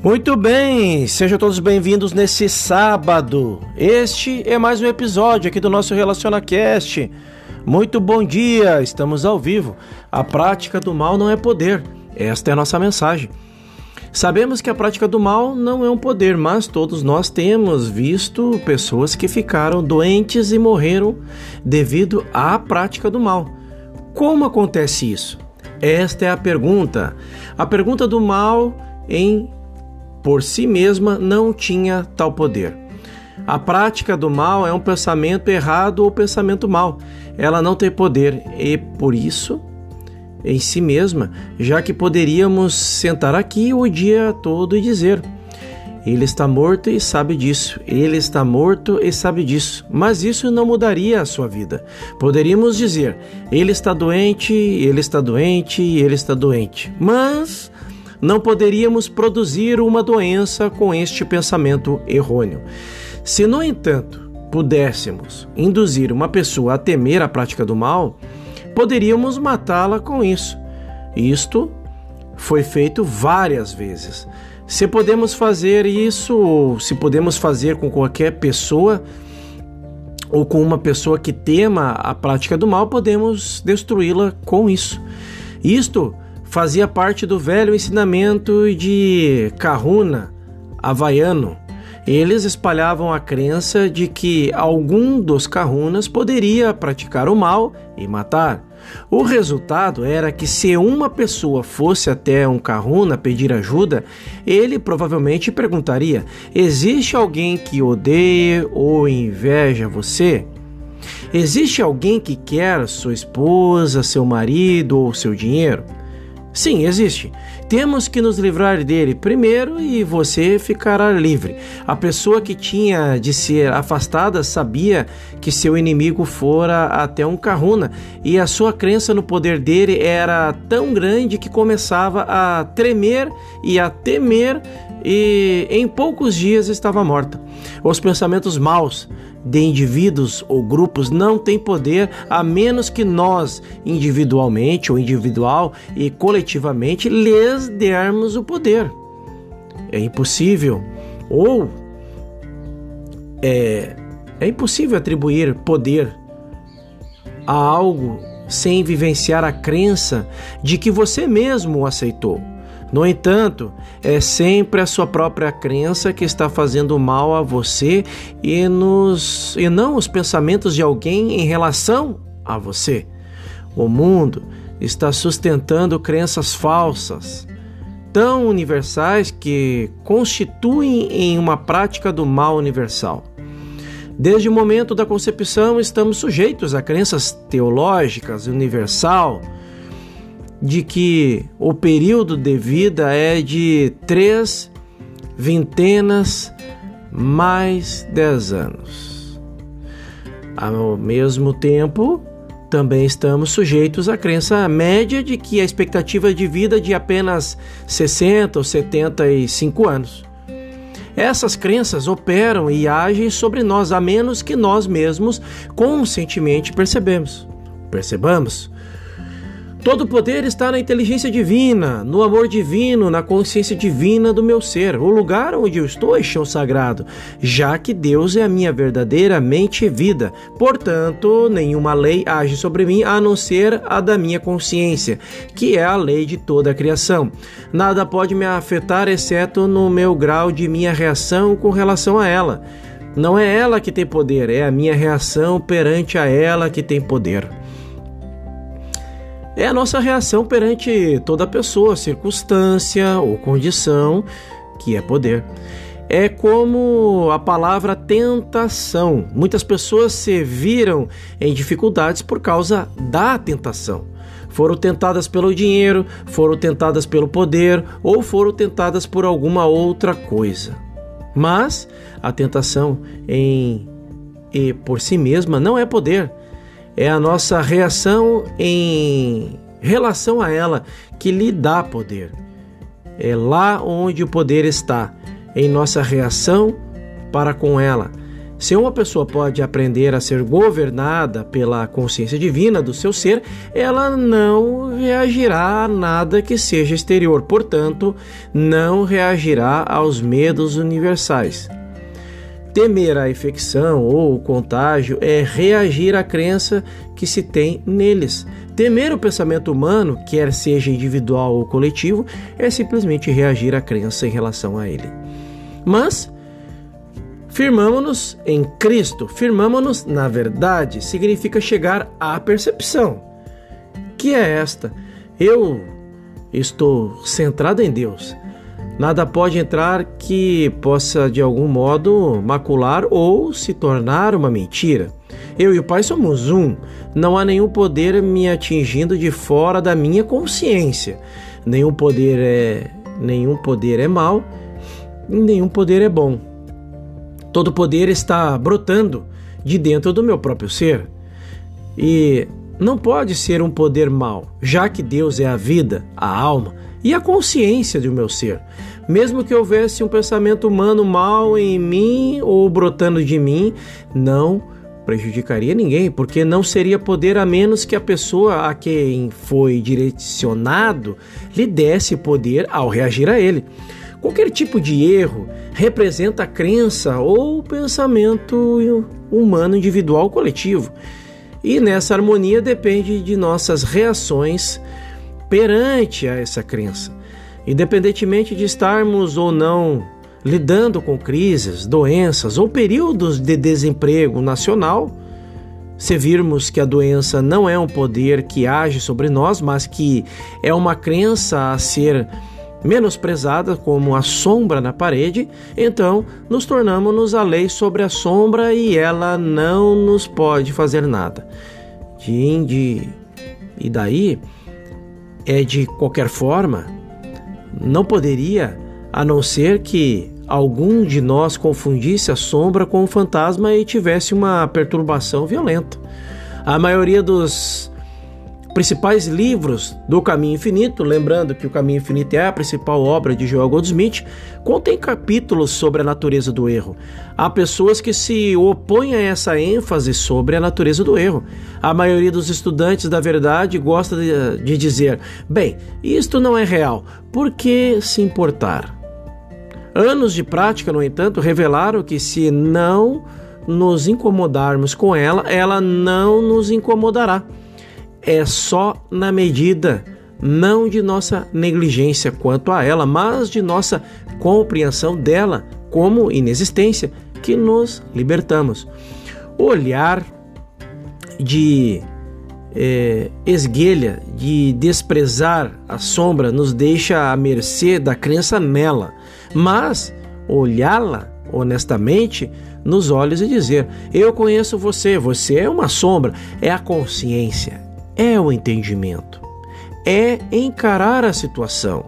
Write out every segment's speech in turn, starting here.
Muito bem, sejam todos bem-vindos nesse sábado. Este é mais um episódio aqui do nosso RelacionaCast. Muito bom dia, estamos ao vivo. A prática do mal não é poder, esta é a nossa mensagem. Sabemos que a prática do mal não é um poder, mas todos nós temos visto pessoas que ficaram doentes e morreram devido à prática do mal. Como acontece isso? Esta é a pergunta. A pergunta do mal em por si mesma não tinha tal poder. A prática do mal é um pensamento errado ou pensamento mal. Ela não tem poder e por isso em si mesma, já que poderíamos sentar aqui o dia todo e dizer: Ele está morto e sabe disso, ele está morto e sabe disso. Mas isso não mudaria a sua vida. Poderíamos dizer: Ele está doente, ele está doente, ele está doente. Mas não poderíamos produzir uma doença com este pensamento errôneo. Se, no entanto, pudéssemos induzir uma pessoa a temer a prática do mal, poderíamos matá-la com isso. Isto foi feito várias vezes. Se podemos fazer isso, ou se podemos fazer com qualquer pessoa, ou com uma pessoa que tema a prática do mal, podemos destruí-la com isso. Isto fazia parte do velho ensinamento de Kahuna havaiano. Eles espalhavam a crença de que algum dos Kahunas poderia praticar o mal e matar. O resultado era que se uma pessoa fosse até um Kahuna pedir ajuda, ele provavelmente perguntaria: Existe alguém que odeie ou inveja você? Existe alguém que quer sua esposa, seu marido ou seu dinheiro? Sim, existe. Temos que nos livrar dele primeiro e você ficará livre. A pessoa que tinha de ser afastada sabia que seu inimigo fora até um Kahuna e a sua crença no poder dele era tão grande que começava a tremer e a temer e em poucos dias estava morta. Os pensamentos maus de indivíduos ou grupos não têm poder a menos que nós, individualmente ou individual e coletivamente, lhes dermos o poder. É impossível ou é, é impossível atribuir poder a algo sem vivenciar a crença de que você mesmo o aceitou. No entanto, é sempre a sua própria crença que está fazendo mal a você e, nos, e não os pensamentos de alguém em relação a você. O mundo está sustentando crenças falsas, tão universais que constituem em uma prática do mal universal. Desde o momento da concepção, estamos sujeitos a crenças teológicas universal de que o período de vida é de três vintenas mais dez anos. Ao mesmo tempo, também estamos sujeitos à crença média de que a expectativa de vida é de apenas 60 ou 75 anos. Essas crenças operam e agem sobre nós a menos que nós mesmos conscientemente percebemos. Percebamos Todo poder está na inteligência divina, no amor divino, na consciência divina do meu ser. O lugar onde eu estou é chão sagrado, já que Deus é a minha verdadeira mente e vida. Portanto, nenhuma lei age sobre mim a não ser a da minha consciência, que é a lei de toda a criação. Nada pode me afetar exceto no meu grau de minha reação com relação a ela. Não é ela que tem poder, é a minha reação perante a ela que tem poder é a nossa reação perante toda pessoa, circunstância ou condição que é poder. É como a palavra tentação. Muitas pessoas se viram em dificuldades por causa da tentação. Foram tentadas pelo dinheiro, foram tentadas pelo poder ou foram tentadas por alguma outra coisa. Mas a tentação em e por si mesma não é poder, é a nossa reação em relação a ela que lhe dá poder. É lá onde o poder está, em nossa reação para com ela. Se uma pessoa pode aprender a ser governada pela consciência divina do seu ser, ela não reagirá a nada que seja exterior, portanto, não reagirá aos medos universais. Temer a infecção ou o contágio é reagir à crença que se tem neles. Temer o pensamento humano, quer seja individual ou coletivo, é simplesmente reagir à crença em relação a ele. Mas firmamo-nos em Cristo, firmamo-nos na verdade, significa chegar à percepção, que é esta: eu estou centrado em Deus. Nada pode entrar que possa de algum modo macular ou se tornar uma mentira. Eu e o Pai somos um. Não há nenhum poder me atingindo de fora da minha consciência. Nenhum poder é nenhum poder é mal, nenhum poder é bom. Todo poder está brotando de dentro do meu próprio ser. E não pode ser um poder mal, já que Deus é a vida, a alma e a consciência do meu ser. Mesmo que houvesse um pensamento humano mal em mim ou brotando de mim, não prejudicaria ninguém, porque não seria poder a menos que a pessoa a quem foi direcionado lhe desse poder ao reagir a ele. Qualquer tipo de erro representa crença ou pensamento humano individual coletivo. E nessa harmonia depende de nossas reações perante a essa crença. Independentemente de estarmos ou não lidando com crises, doenças ou períodos de desemprego nacional, se virmos que a doença não é um poder que age sobre nós, mas que é uma crença a ser menosprezada como a sombra na parede, então nos tornamos a lei sobre a sombra e ela não nos pode fazer nada. De, de, e daí é de qualquer forma, não poderia, a não ser que algum de nós confundisse a sombra com o fantasma e tivesse uma perturbação violenta. A maioria dos principais livros do Caminho Infinito, lembrando que o Caminho Infinito é a principal obra de Joel Goldsmith, contém capítulos sobre a natureza do erro. Há pessoas que se opõem a essa ênfase sobre a natureza do erro. A maioria dos estudantes da verdade gosta de, de dizer: bem, isto não é real, por que se importar? Anos de prática, no entanto, revelaram que se não nos incomodarmos com ela, ela não nos incomodará é só na medida não de nossa negligência quanto a ela, mas de nossa compreensão dela como inexistência que nos libertamos. O olhar de é, esguelha, de desprezar a sombra, nos deixa à mercê da crença nela, mas olhá-la honestamente nos olhos e dizer: Eu conheço você, você é uma sombra, é a consciência, é o entendimento, é encarar a situação.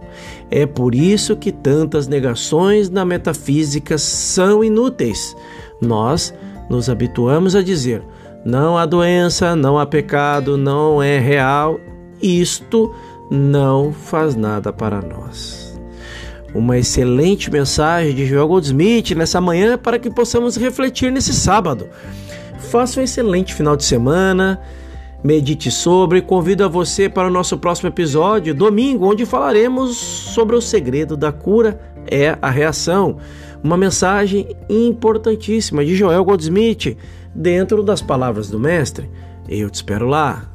É por isso que tantas negações na metafísica são inúteis. Nós nos habituamos a dizer: não há doença, não há pecado, não é real. Isto não faz nada para nós. Uma excelente mensagem de Joel Goldsmith nessa manhã para que possamos refletir nesse sábado. Faça um excelente final de semana medite sobre. Convido a você para o nosso próximo episódio, domingo, onde falaremos sobre o segredo da cura é a reação. Uma mensagem importantíssima de Joel Goldsmith dentro das palavras do Mestre. Eu te espero lá.